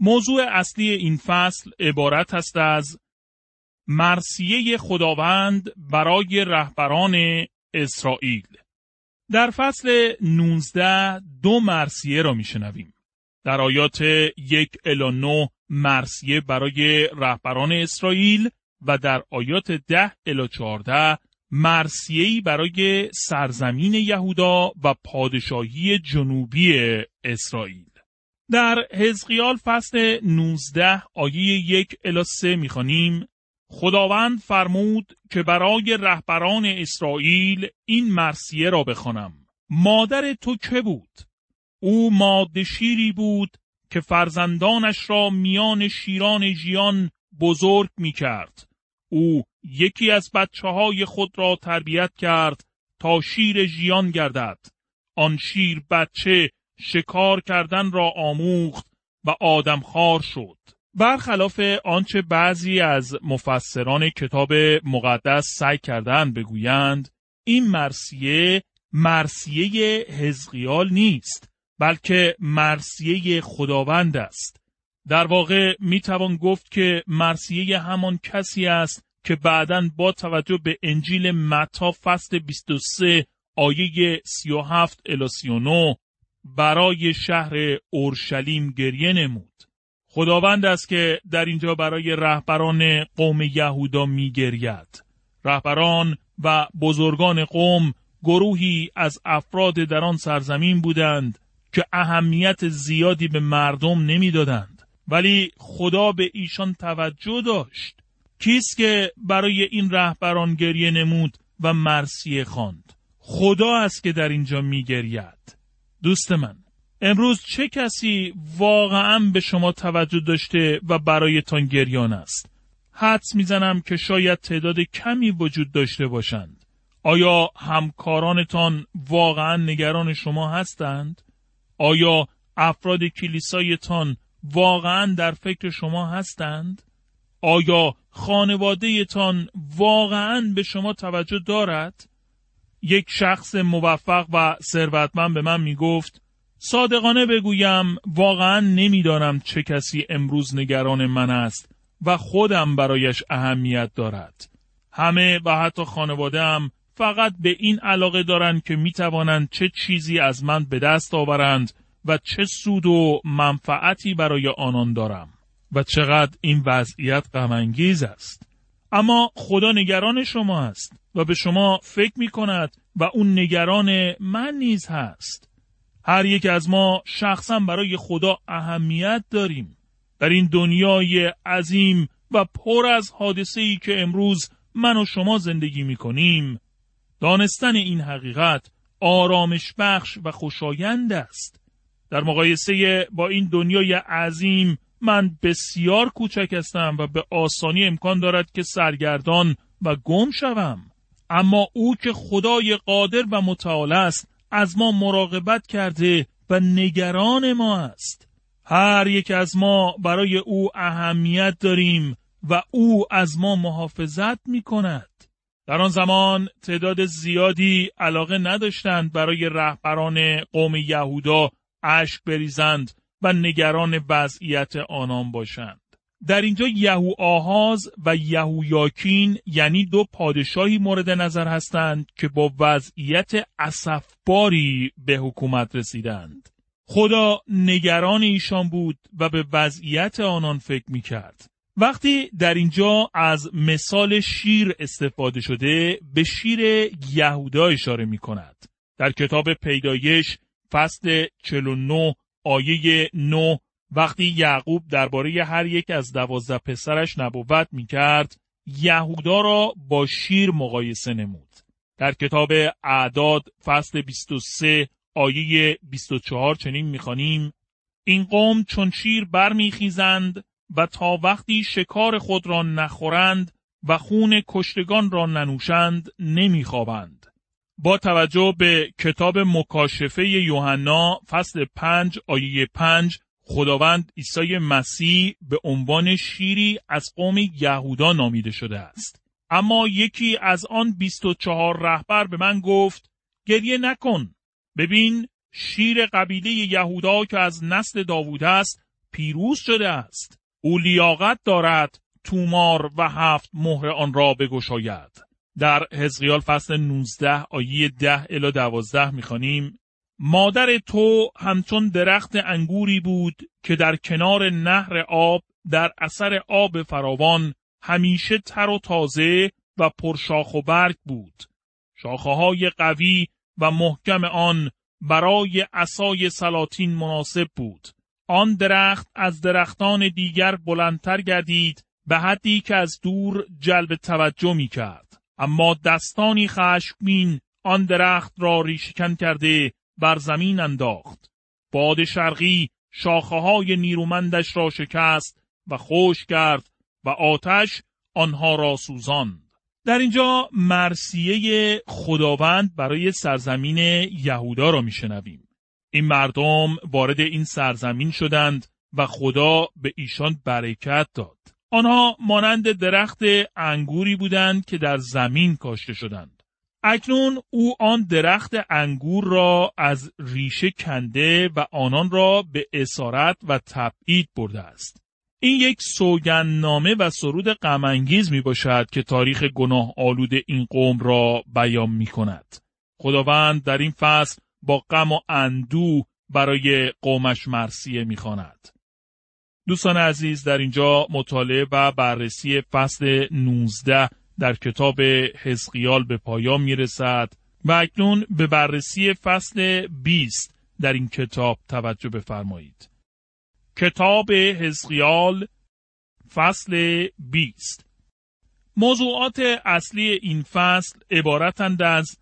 موضوع اصلی این فصل عبارت است از مرسیه خداوند برای رهبران اسرائیل. در فصل 19 دو مرسیه را میشنویم. در آیات یک الی 9 مرسیه برای رهبران اسرائیل و در آیات ده الی 14 مرسیهی برای سرزمین یهودا و پادشاهی جنوبی اسرائیل. در حزقیال فصل 19 آیه یک الی سه می‌خوانیم خداوند فرمود که برای رهبران اسرائیل این مرسیه را بخوانم. مادر تو که بود؟ او ماده شیری بود که فرزندانش را میان شیران ژیان بزرگ می کرد. او یکی از بچه های خود را تربیت کرد تا شیر ژیان گردد. آن شیر بچه شکار کردن را آموخت و آدمخوار شد. برخلاف آنچه بعضی از مفسران کتاب مقدس سعی کردن بگویند این مرسیه مرسیه حزقیال نیست بلکه مرسیه خداوند است در واقع می توان گفت که مرسیه همان کسی است که بعدا با توجه به انجیل متا فصل 23 آیه 37 الی 39 برای شهر اورشلیم گریه نمود. خداوند است که در اینجا برای رهبران قوم یهودا میگرید. رهبران و بزرگان قوم گروهی از افراد در آن سرزمین بودند که اهمیت زیادی به مردم نمی‌دادند ولی خدا به ایشان توجه داشت کیست که برای این رهبران گریه نمود و مرسیه خواند خدا است که در اینجا میگرید دوست من امروز چه کسی واقعا به شما توجه داشته و برایتان گریان است حدس می‌زنم که شاید تعداد کمی وجود داشته باشند آیا همکارانتان واقعا نگران شما هستند؟ آیا افراد کلیسایتان واقعا در فکر شما هستند؟ آیا خانوادهتان واقعا به شما توجه دارد؟ یک شخص موفق و ثروتمند به من می گفت صادقانه بگویم واقعا نمی‌دانم چه کسی امروز نگران من است و خودم برایش اهمیت دارد. همه و حتی خانوادم فقط به این علاقه دارند که می توانند چه چیزی از من به دست آورند و چه سود و منفعتی برای آنان دارم و چقدر این وضعیت غمانگیز است. اما خدا نگران شما است و به شما فکر می کند و اون نگران من نیز هست. هر یک از ما شخصا برای خدا اهمیت داریم. در این دنیای عظیم و پر از حادثه ای که امروز من و شما زندگی می کنیم، دانستن این حقیقت آرامش بخش و خوشایند است. در مقایسه با این دنیای عظیم من بسیار کوچک هستم و به آسانی امکان دارد که سرگردان و گم شوم اما او که خدای قادر و متعال است از ما مراقبت کرده و نگران ما است هر یک از ما برای او اهمیت داریم و او از ما محافظت می کند. در آن زمان تعداد زیادی علاقه نداشتند برای رهبران قوم یهودا اشک بریزند و نگران وضعیت آنان باشند. در اینجا یهو آهاز و یهو یاکین یعنی دو پادشاهی مورد نظر هستند که با وضعیت اسفباری به حکومت رسیدند. خدا نگران ایشان بود و به وضعیت آنان فکر می کرد. وقتی در اینجا از مثال شیر استفاده شده به شیر یهودا اشاره می کند. در کتاب پیدایش فصل 49 آیه 9 وقتی یعقوب درباره هر یک از دوازده پسرش نبوت می کرد یهودا را با شیر مقایسه نمود. در کتاب اعداد فصل 23 آیه 24 چنین می‌خوانیم این قوم چون شیر برمیخیزند و تا وقتی شکار خود را نخورند و خون کشتگان را ننوشند نمیخوابند. با توجه به کتاب مکاشفه یوحنا فصل پنج آیه پنج خداوند عیسی مسیح به عنوان شیری از قوم یهودا نامیده شده است. اما یکی از آن بیست و چهار رهبر به من گفت گریه نکن. ببین شیر قبیله یهودا که از نسل داوود است پیروز شده است. او لیاقت دارد تومار و هفت مهر آن را بگشاید. در حزقیال فصل 19 آیه 10 الی 12 می‌خوانیم مادر تو همچون درخت انگوری بود که در کنار نهر آب در اثر آب فراوان همیشه تر و تازه و پرشاخ و برگ بود. شاخه های قوی و محکم آن برای اسای سلاطین مناسب بود. آن درخت از درختان دیگر بلندتر گردید به حدی که از دور جلب توجه می کرد. اما دستانی خشمین آن درخت را ریشکن کرده بر زمین انداخت. باد شرقی شاخه های نیرومندش را شکست و خوش کرد و آتش آنها را سوزاند. در اینجا مرسیه خداوند برای سرزمین یهودا را میشنویم. این مردم وارد این سرزمین شدند و خدا به ایشان برکت داد. آنها مانند درخت انگوری بودند که در زمین کاشته شدند. اکنون او آن درخت انگور را از ریشه کنده و آنان را به اسارت و تبعید برده است. این یک سوگندنامه و سرود غمانگیز می باشد که تاریخ گناه آلود این قوم را بیان می کند. خداوند در این فصل با غم و اندو برای قومش مرسیه می خاند. دوستان عزیز در اینجا مطالعه و بررسی فصل 19 در کتاب حزقیال به پایان می رسد و اکنون به بررسی فصل 20 در این کتاب توجه بفرمایید. کتاب حزقیال فصل 20 موضوعات اصلی این فصل عبارتند از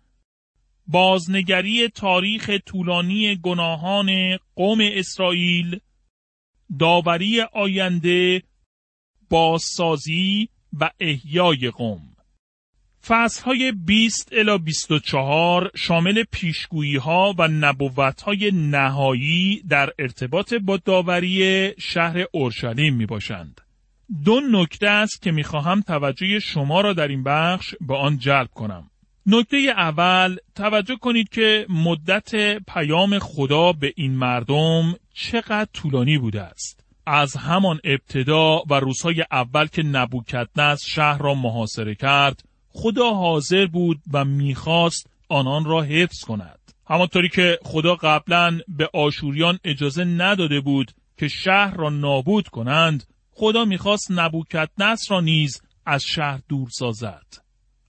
بازنگری تاریخ طولانی گناهان قوم اسرائیل داوری آینده بازسازی و احیای قوم فصل های 20 الی 24 شامل پیشگویی ها و نبوت های نهایی در ارتباط با داوری شهر اورشلیم می باشند. دو نکته است که می خواهم توجه شما را در این بخش به آن جلب کنم. نکته اول توجه کنید که مدت پیام خدا به این مردم چقدر طولانی بوده است. از همان ابتدا و روزهای اول که نبوکدنس شهر را محاصره کرد خدا حاضر بود و می‌خواست آنان را حفظ کند. همانطوری که خدا قبلا به آشوریان اجازه نداده بود که شهر را نابود کنند خدا می‌خواست نبوکدنس را نیز از شهر دور سازد.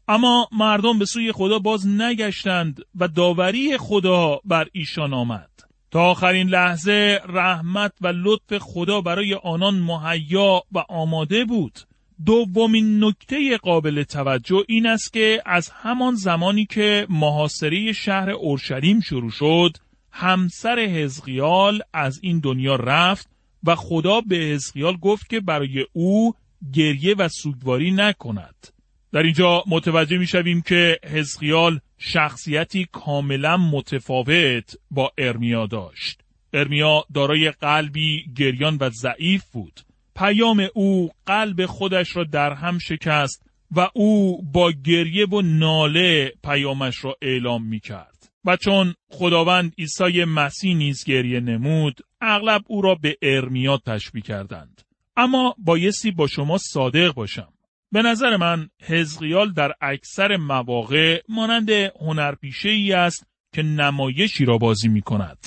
اما مردم به سوی خدا باز نگشتند و داوری خدا بر ایشان آمد. تا آخرین لحظه رحمت و لطف خدا برای آنان مهیا و آماده بود. دومین نکته قابل توجه این است که از همان زمانی که محاصره شهر اورشلیم شروع شد همسر حزقیال از این دنیا رفت و خدا به حزقیال گفت که برای او گریه و سوگواری نکند. در اینجا متوجه می شویم که حزقیال شخصیتی کاملا متفاوت با ارمیا داشت. ارمیا دارای قلبی گریان و ضعیف بود. پیام او قلب خودش را در هم شکست و او با گریه و ناله پیامش را اعلام می کرد. و چون خداوند عیسی مسیح نیز گریه نمود، اغلب او را به ارمیا تشبیه کردند. اما بایستی با شما صادق باشم. به نظر من حزقیال در اکثر مواقع مانند هنرپیشه ای است که نمایشی را بازی می کند.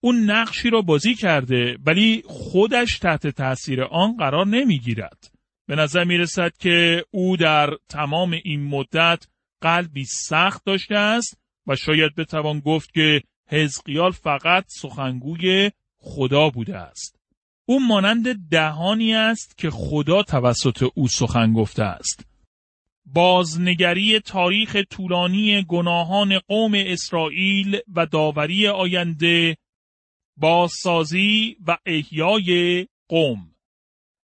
اون نقشی را بازی کرده ولی خودش تحت تاثیر آن قرار نمی گیرد. به نظر می رسد که او در تمام این مدت قلبی سخت داشته است و شاید بتوان گفت که حزقیال فقط سخنگوی خدا بوده است. او مانند دهانی است که خدا توسط او سخن گفته است. بازنگری تاریخ طولانی گناهان قوم اسرائیل و داوری آینده بازسازی و احیای قوم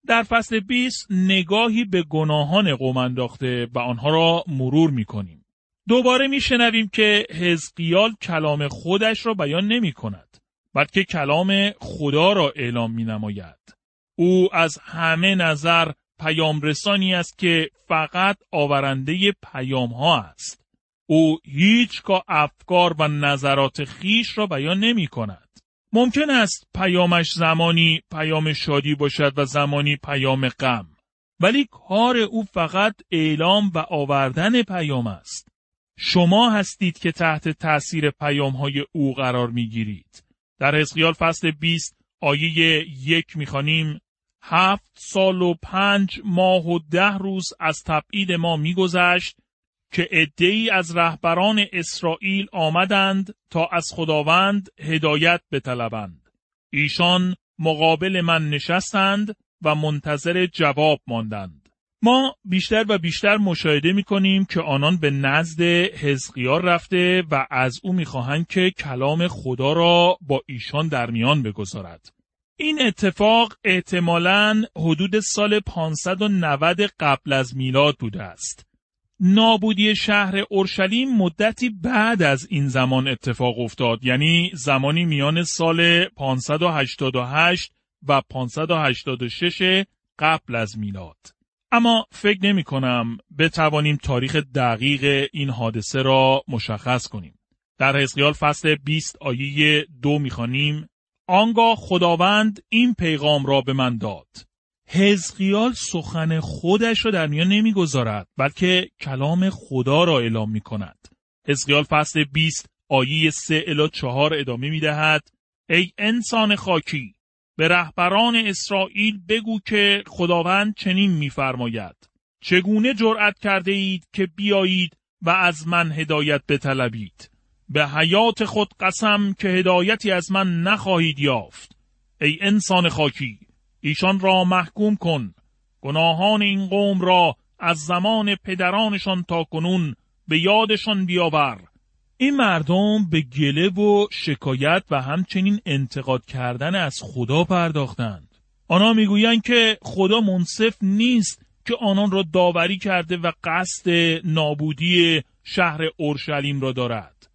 در فصل 20 نگاهی به گناهان قوم انداخته و آنها را مرور می کنیم. دوباره می شنویم که حزقیال کلام خودش را بیان نمی کند بلکه کلام خدا را اعلام می نماید. او از همه نظر پیام رسانی است که فقط آورنده پیام ها است. او هیچگاه افکار و نظرات خیش را بیان نمی کند. ممکن است پیامش زمانی پیام شادی باشد و زمانی پیام غم. ولی کار او فقط اعلام و آوردن پیام است. شما هستید که تحت تأثیر پیام های او قرار می گیرید. در حزقیال فصل 20 آیه یک می‌خوانیم هفت سال و پنج ماه و ده روز از تبعید ما میگذشت که ای از رهبران اسرائیل آمدند تا از خداوند هدایت بطلبند. ایشان مقابل من نشستند و منتظر جواب ماندند. ما بیشتر و بیشتر مشاهده می کنیم که آنان به نزد حزقیار رفته و از او می‌خواهند که کلام خدا را با ایشان در میان بگذارد. این اتفاق احتمالاً حدود سال 590 قبل از میلاد بوده است. نابودی شهر اورشلیم مدتی بعد از این زمان اتفاق افتاد یعنی زمانی میان سال 588 و 586 قبل از میلاد اما فکر نمی کنم بتوانیم تاریخ دقیق این حادثه را مشخص کنیم. در حزقیال فصل 20 آیه دو می‌خوانیم آنگاه خداوند این پیغام را به من داد. حزقیال سخن خودش را در میان نمی‌گذارد بلکه کلام خدا را اعلام می کند. حزقیال فصل 20 آیه 3 الی 4 ادامه می دهد ای انسان خاکی! به رهبران اسرائیل بگو که خداوند چنین میفرماید. چگونه جرأت کرده اید که بیایید و از من هدایت بطلبید؟ به حیات خود قسم که هدایتی از من نخواهید یافت. ای انسان خاکی ایشان را محکوم کن. گناهان این قوم را از زمان پدرانشان تا کنون به یادشان بیاور. این مردم به گله و شکایت و همچنین انتقاد کردن از خدا پرداختند. آنها می‌گویند که خدا منصف نیست که آنان را داوری کرده و قصد نابودی شهر اورشلیم را دارد.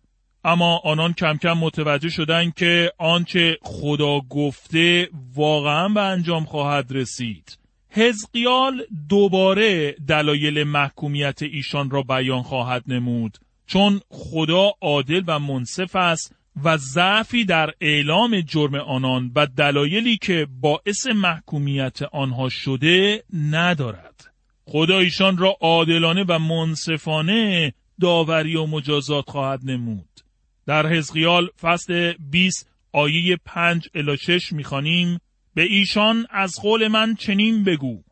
اما آنان کم کم متوجه شدند که آنچه خدا گفته واقعا به انجام خواهد رسید. حزقیال دوباره دلایل محکومیت ایشان را بیان خواهد نمود. چون خدا عادل و منصف است و ضعفی در اعلام جرم آنان و دلایلی که باعث محکومیت آنها شده ندارد. خدا ایشان را عادلانه و منصفانه داوری و مجازات خواهد نمود. در حزقیال فصل 20 آیه 5 الی 6 می‌خوانیم به ایشان از قول من چنین بگو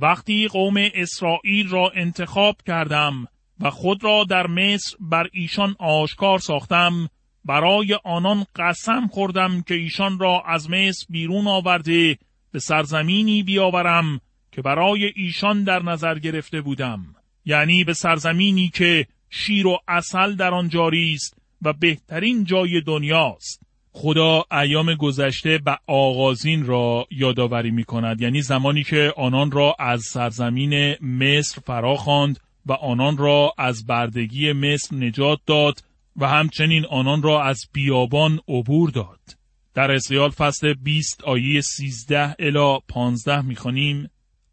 وقتی قوم اسرائیل را انتخاب کردم و خود را در مصر بر ایشان آشکار ساختم. برای آنان قسم خوردم که ایشان را از مصر بیرون آورده به سرزمینی بیاورم که برای ایشان در نظر گرفته بودم. یعنی به سرزمینی که شیر و اصل در آن جاری است و بهترین جای دنیاست. خدا ایام گذشته و آغازین را یادآوری می کند یعنی زمانی که آنان را از سرزمین مصر فرا خواند و آنان را از بردگی مصر نجات داد و همچنین آنان را از بیابان عبور داد در اسیال فصل 20 آیه 13 الی 15 می‌خوانیم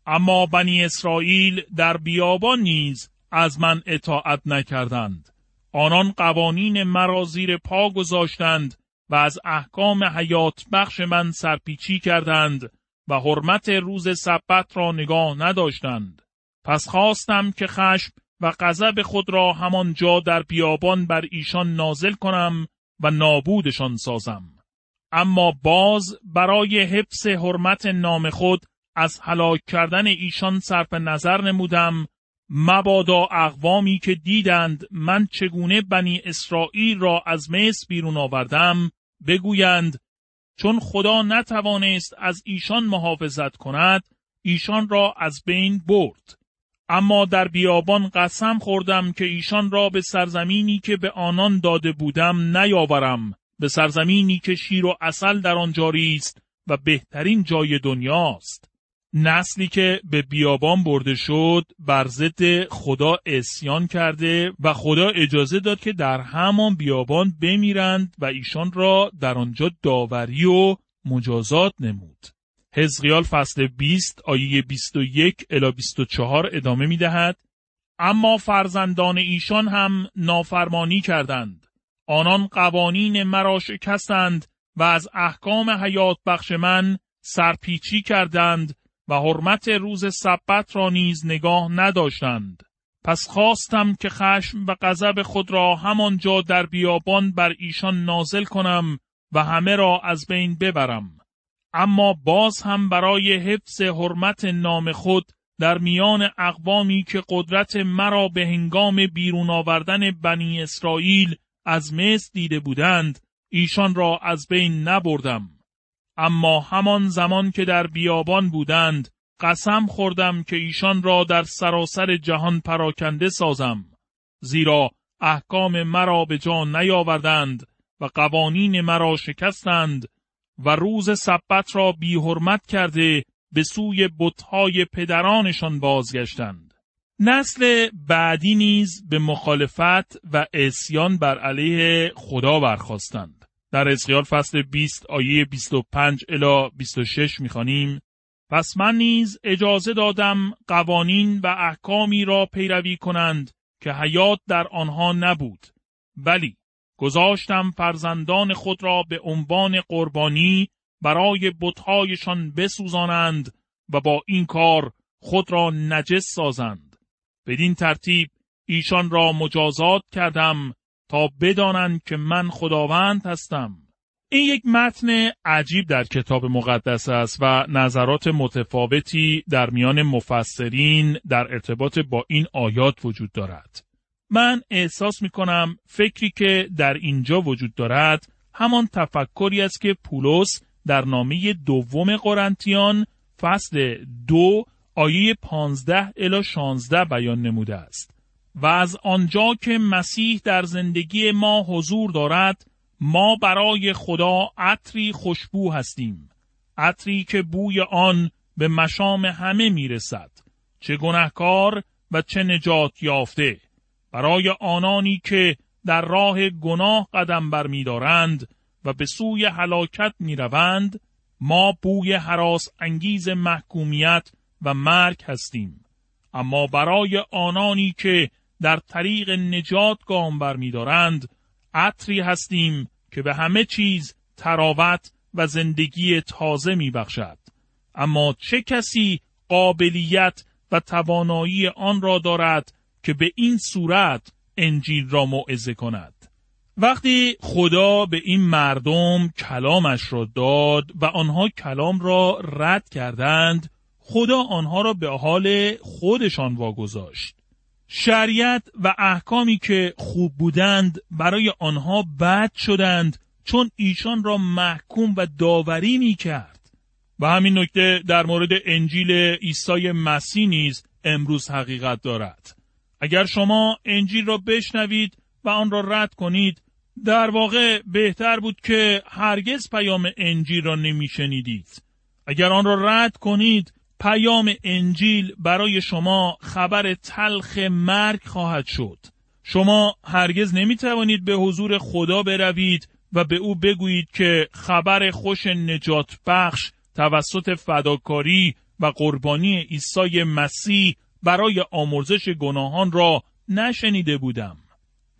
اما بنی اسرائیل در بیابان نیز از من اطاعت نکردند آنان قوانین مرا زیر پا گذاشتند و از احکام حیات بخش من سرپیچی کردند و حرمت روز سبت را نگاه نداشتند. پس خواستم که خشم و غضب خود را همان جا در بیابان بر ایشان نازل کنم و نابودشان سازم. اما باز برای حفظ حرمت نام خود از هلاک کردن ایشان صرف نظر نمودم مبادا اقوامی که دیدند من چگونه بنی اسرائیل را از مصر بیرون آوردم بگویند چون خدا نتوانست از ایشان محافظت کند ایشان را از بین برد اما در بیابان قسم خوردم که ایشان را به سرزمینی که به آنان داده بودم نیاورم به سرزمینی که شیر و اصل در آن جاری است و بهترین جای دنیاست نسلی که به بیابان برده شد بر ضد خدا اسیان کرده و خدا اجازه داد که در همان بیابان بمیرند و ایشان را در آنجا داوری و مجازات نمود. حزقیال فصل 20 آیه 21 الی 24 ادامه می دهد. اما فرزندان ایشان هم نافرمانی کردند. آنان قوانین مرا شکستند و از احکام حیات بخش من سرپیچی کردند و حرمت روز سبت را نیز نگاه نداشتند. پس خواستم که خشم و غضب خود را همانجا در بیابان بر ایشان نازل کنم و همه را از بین ببرم. اما باز هم برای حفظ حرمت نام خود در میان اقوامی که قدرت مرا به هنگام بیرون آوردن بنی اسرائیل از مصر دیده بودند ایشان را از بین نبردم. اما همان زمان که در بیابان بودند قسم خوردم که ایشان را در سراسر جهان پراکنده سازم. زیرا احکام مرا به جا نیاوردند و قوانین مرا شکستند و روز سبت را بی حرمت کرده به سوی بتهای پدرانشان بازگشتند. نسل بعدی نیز به مخالفت و اسیان بر علیه خدا برخواستند. در اسقیال فصل 20 آیه 25 الی 26 می‌خوانیم پس من نیز اجازه دادم قوانین و احکامی را پیروی کنند که حیات در آنها نبود ولی گذاشتم فرزندان خود را به عنوان قربانی برای بتهایشان بسوزانند و با این کار خود را نجس سازند. بدین ترتیب ایشان را مجازات کردم تا بدانند که من خداوند هستم. این یک متن عجیب در کتاب مقدس است و نظرات متفاوتی در میان مفسرین در ارتباط با این آیات وجود دارد. من احساس می کنم فکری که در اینجا وجود دارد همان تفکری است که پولس در نامه دوم قرنتیان فصل دو آیه پانزده الی شانزده بیان نموده است و از آنجا که مسیح در زندگی ما حضور دارد ما برای خدا عطری خوشبو هستیم عطری که بوی آن به مشام همه می‌رسد چه گناهکار و چه نجات یافته. برای آنانی که در راه گناه قدم برمیدارند و به سوی هلاکت می‌روند ما بوی حراس انگیز محکومیت و مرگ هستیم اما برای آنانی که در طریق نجات گام برمیدارند عطری هستیم که به همه چیز تراوت و زندگی تازه می بخشد. اما چه کسی قابلیت و توانایی آن را دارد که به این صورت انجیل را موعظه کند. وقتی خدا به این مردم کلامش را داد و آنها کلام را رد کردند خدا آنها را به حال خودشان واگذاشت. شریعت و احکامی که خوب بودند برای آنها بد شدند چون ایشان را محکوم و داوری می کرد و همین نکته در مورد انجیل عیسی مسیح نیز امروز حقیقت دارد. اگر شما انجیل را بشنوید و آن را رد کنید در واقع بهتر بود که هرگز پیام انجیل را نمیشنیدید. اگر آن را رد کنید پیام انجیل برای شما خبر تلخ مرگ خواهد شد. شما هرگز نمی توانید به حضور خدا بروید و به او بگویید که خبر خوش نجات بخش توسط فداکاری و قربانی عیسی مسیح برای آمرزش گناهان را نشنیده بودم.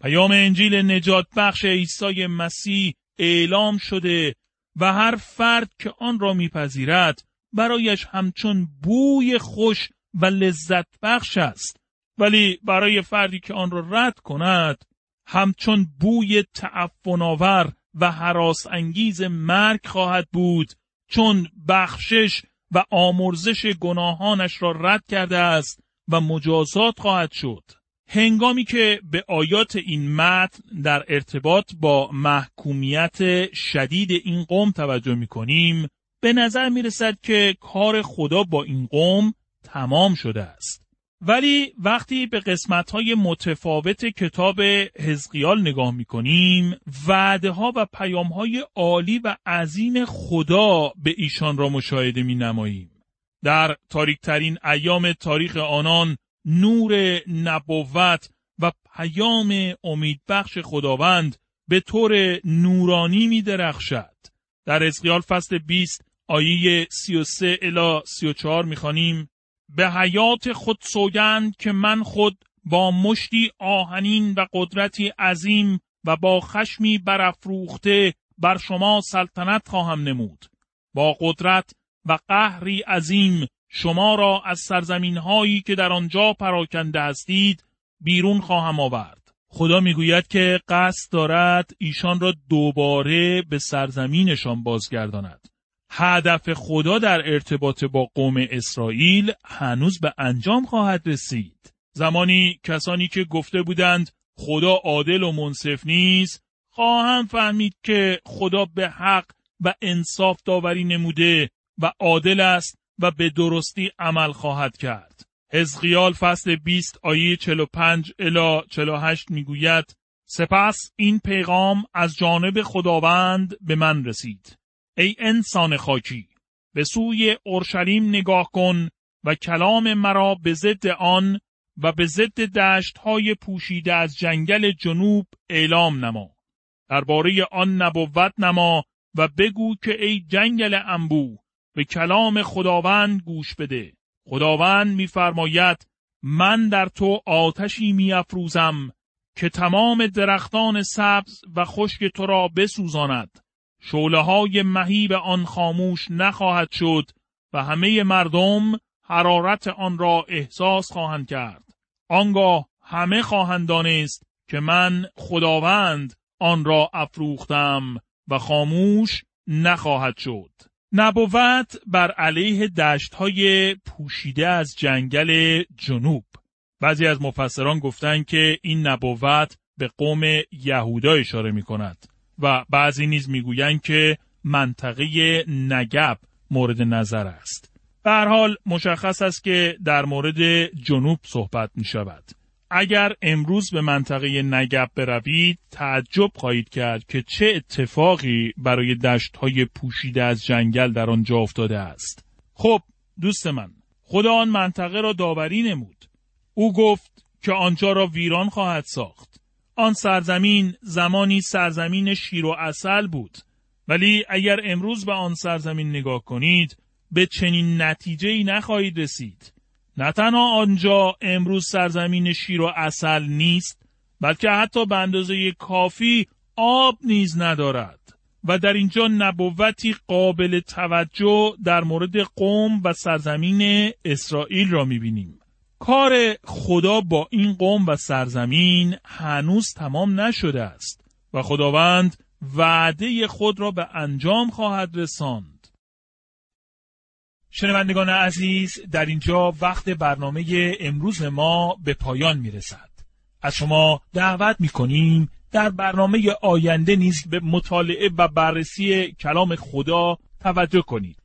پیام انجیل نجات بخش عیسی مسیح اعلام شده و هر فرد که آن را میپذیرد برایش همچون بوی خوش و لذت بخش است ولی برای فردی که آن را رد کند همچون بوی تعفناور و حراس انگیز مرگ خواهد بود چون بخشش و آمرزش گناهانش را رد کرده است و مجازات خواهد شد. هنگامی که به آیات این متن در ارتباط با محکومیت شدید این قوم توجه می کنیم به نظر می رسد که کار خدا با این قوم تمام شده است. ولی وقتی به قسمت های متفاوت کتاب حزقیال نگاه می کنیم وعده ها و پیام های عالی و عظیم خدا به ایشان را مشاهده می نماییم. در تاریکترین ایام تاریخ آنان نور نبوت و پیام امیدبخش خداوند به طور نورانی می درخشد. در ازقیال فصل 20 آیه 33 الی 34 می‌خوانیم به حیات خود سوگند که من خود با مشتی آهنین و قدرتی عظیم و با خشمی برافروخته بر شما سلطنت خواهم نمود با قدرت و قهری عظیم شما را از سرزمین هایی که در آنجا پراکنده هستید بیرون خواهم آورد. خدا می‌گوید که قصد دارد ایشان را دوباره به سرزمینشان بازگرداند. هدف خدا در ارتباط با قوم اسرائیل هنوز به انجام خواهد رسید. زمانی کسانی که گفته بودند خدا عادل و منصف نیست خواهم فهمید که خدا به حق و انصاف داوری نموده و عادل است و به درستی عمل خواهد کرد. حزقیال فصل 20 آیه 45 الی 48 می‌گوید سپس این پیغام از جانب خداوند به من رسید. ای انسان خاکی به سوی اورشلیم نگاه کن و کلام مرا به ضد آن و به ضد دشت های پوشیده از جنگل جنوب اعلام نما. درباره آن نبوت نما و بگو که ای جنگل انبو به کلام خداوند گوش بده. خداوند میفرماید من در تو آتشی میافروزم که تمام درختان سبز و خشک تو را بسوزاند. شوله های مهیب آن خاموش نخواهد شد و همه مردم حرارت آن را احساس خواهند کرد. آنگاه همه خواهند دانست که من خداوند آن را افروختم و خاموش نخواهد شد. نبوت بر علیه دشت های پوشیده از جنگل جنوب بعضی از مفسران گفتند که این نبوت به قوم یهودا اشاره می کند و بعضی نیز می‌گویند که منطقه نگب مورد نظر است. به حال مشخص است که در مورد جنوب صحبت می شود. اگر امروز به منطقه نگب بروید تعجب خواهید کرد که چه اتفاقی برای دشت های پوشیده از جنگل در آنجا افتاده است. خب دوست من خدا آن منطقه را داوری نمود. او گفت که آنجا را ویران خواهد ساخت. آن سرزمین زمانی سرزمین شیر و اصل بود. ولی اگر امروز به آن سرزمین نگاه کنید به چنین نتیجه ای نخواهید رسید. نه تنها آنجا امروز سرزمین شیر و اصل نیست بلکه حتی به اندازه کافی آب نیز ندارد و در اینجا نبوتی قابل توجه در مورد قوم و سرزمین اسرائیل را می‌بینیم. کار خدا با این قوم و سرزمین هنوز تمام نشده است و خداوند وعده خود را به انجام خواهد رساند. شنوندگان عزیز در اینجا وقت برنامه امروز ما به پایان می رسد. از شما دعوت می کنیم در برنامه آینده نیز به مطالعه و بررسی کلام خدا توجه کنید.